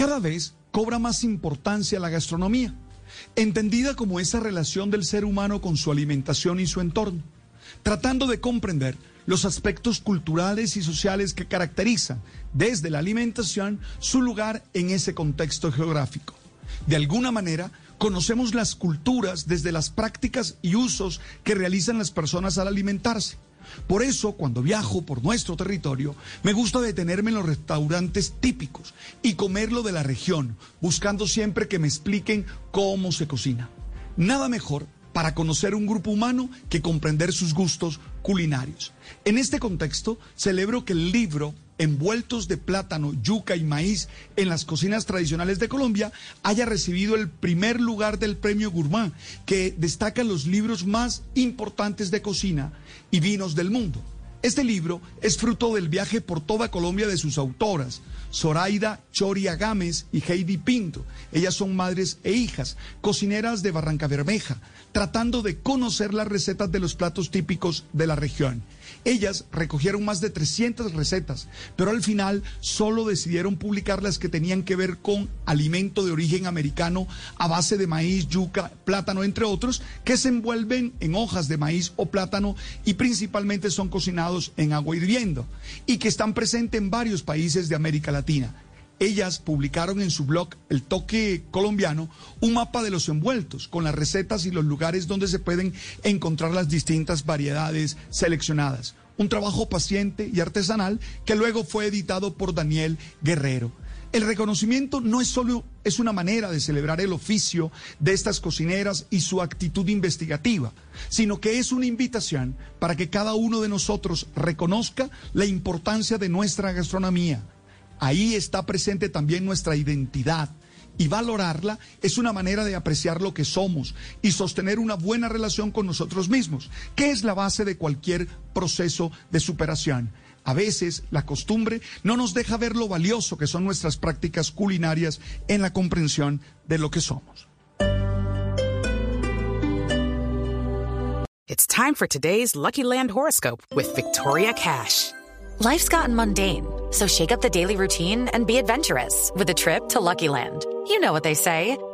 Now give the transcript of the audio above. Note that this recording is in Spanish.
Cada vez cobra más importancia la gastronomía, entendida como esa relación del ser humano con su alimentación y su entorno, tratando de comprender los aspectos culturales y sociales que caracterizan desde la alimentación su lugar en ese contexto geográfico. De alguna manera, conocemos las culturas desde las prácticas y usos que realizan las personas al alimentarse. Por eso, cuando viajo por nuestro territorio, me gusta detenerme en los restaurantes típicos y comerlo de la región, buscando siempre que me expliquen cómo se cocina. Nada mejor para conocer un grupo humano que comprender sus gustos culinarios. En este contexto, celebro que el libro envueltos de plátano, yuca y maíz en las cocinas tradicionales de Colombia haya recibido el primer lugar del premio Gourmand, que destaca los libros más importantes de cocina y vinos del mundo. Este libro es fruto del viaje por toda Colombia de sus autoras, Zoraida Choria Gámez y Heidi Pinto. Ellas son madres e hijas, cocineras de Barranca Bermeja, tratando de conocer las recetas de los platos típicos de la región. Ellas recogieron más de 300 recetas, pero al final solo decidieron publicar las que tenían que ver con alimento de origen americano a base de maíz, yuca, plátano, entre otros, que se envuelven en hojas de maíz o plátano y principalmente son cocinados en agua hirviendo y que están presentes en varios países de América Latina. Ellas publicaron en su blog El Toque Colombiano un mapa de los envueltos con las recetas y los lugares donde se pueden encontrar las distintas variedades seleccionadas. Un trabajo paciente y artesanal que luego fue editado por Daniel Guerrero. El reconocimiento no es solo es una manera de celebrar el oficio de estas cocineras y su actitud investigativa, sino que es una invitación para que cada uno de nosotros reconozca la importancia de nuestra gastronomía Ahí está presente también nuestra identidad. Y valorarla es una manera de apreciar lo que somos y sostener una buena relación con nosotros mismos, que es la base de cualquier proceso de superación. A veces la costumbre no nos deja ver lo valioso que son nuestras prácticas culinarias en la comprensión de lo que somos. It's time for today's Lucky Land horoscope with Victoria Cash. Life's gotten mundane, so shake up the daily routine and be adventurous with a trip to Lucky Land. You know what they say.